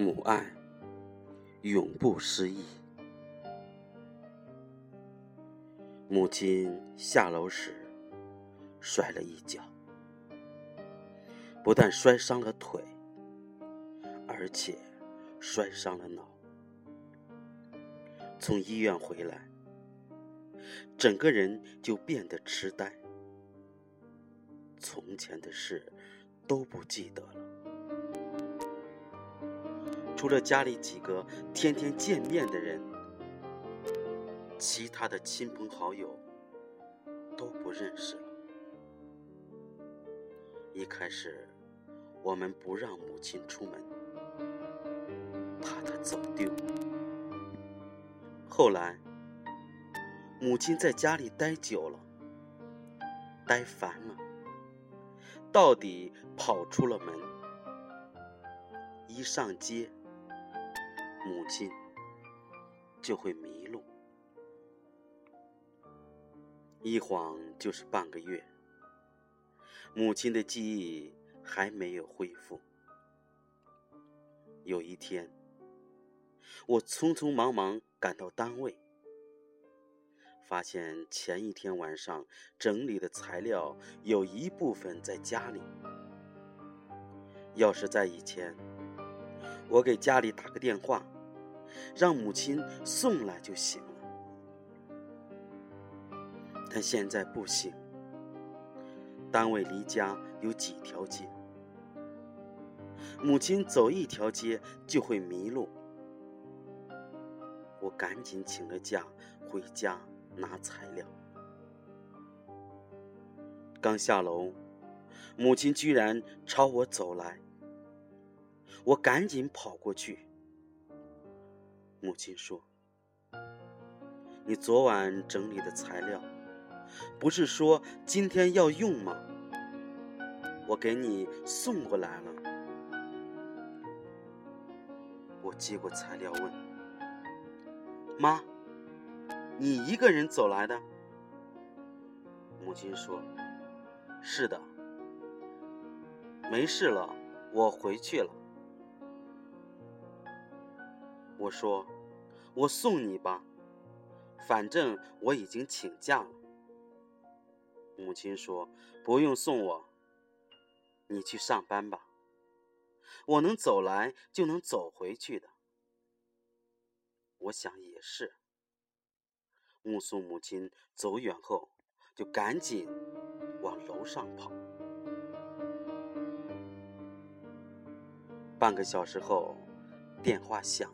母爱永不失忆。母亲下楼时摔了一跤，不但摔伤了腿，而且摔伤了脑。从医院回来，整个人就变得痴呆，从前的事都不记得了。除了家里几个天天见面的人，其他的亲朋好友都不认识了。一开始，我们不让母亲出门，怕她走丢。后来，母亲在家里待久了，待烦了，到底跑出了门。一上街。母亲就会迷路，一晃就是半个月。母亲的记忆还没有恢复。有一天，我匆匆忙忙赶到单位，发现前一天晚上整理的材料有一部分在家里。要是在以前，我给家里打个电话，让母亲送来就行了。但现在不行，单位离家有几条街，母亲走一条街就会迷路。我赶紧请了假回家拿材料，刚下楼，母亲居然朝我走来。我赶紧跑过去。母亲说：“你昨晚整理的材料，不是说今天要用吗？我给你送过来了。”我接过材料问：“妈，你一个人走来的？”母亲说：“是的，没事了，我回去了。”我说：“我送你吧，反正我已经请假了。”母亲说：“不用送我，你去上班吧。我能走来就能走回去的。”我想也是。目送母亲走远后，就赶紧往楼上跑。半个小时后，电话响。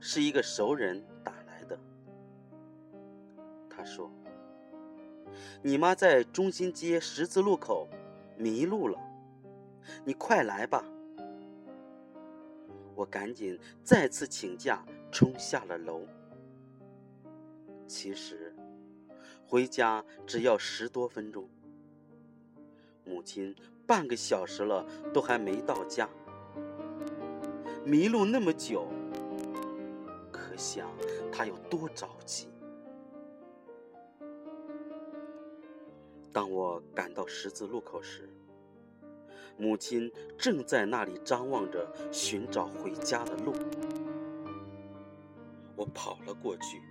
是一个熟人打来的。他说：“你妈在中心街十字路口迷路了，你快来吧。”我赶紧再次请假，冲下了楼。其实，回家只要十多分钟。母亲半个小时了，都还没到家，迷路那么久。想他有多着急。当我赶到十字路口时，母亲正在那里张望着寻找回家的路。我跑了过去，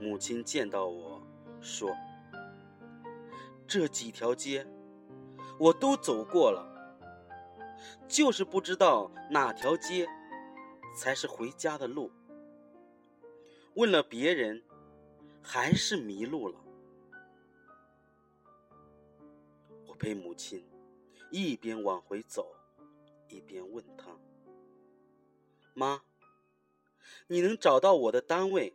母亲见到我说：“这几条街我都走过了，就是不知道哪条街才是回家的路。”问了别人，还是迷路了。我陪母亲一边往回走，一边问她：“妈，你能找到我的单位，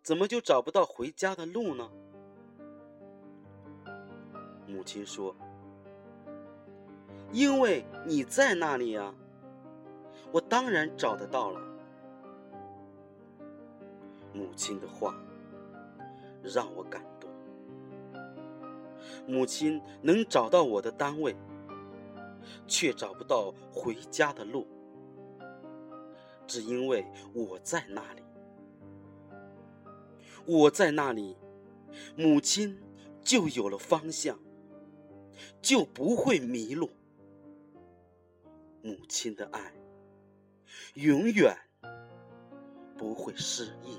怎么就找不到回家的路呢？”母亲说：“因为你在那里啊，我当然找得到了。”母亲的话让我感动。母亲能找到我的单位，却找不到回家的路，只因为我在那里。我在那里，母亲就有了方向，就不会迷路。母亲的爱永远不会失忆。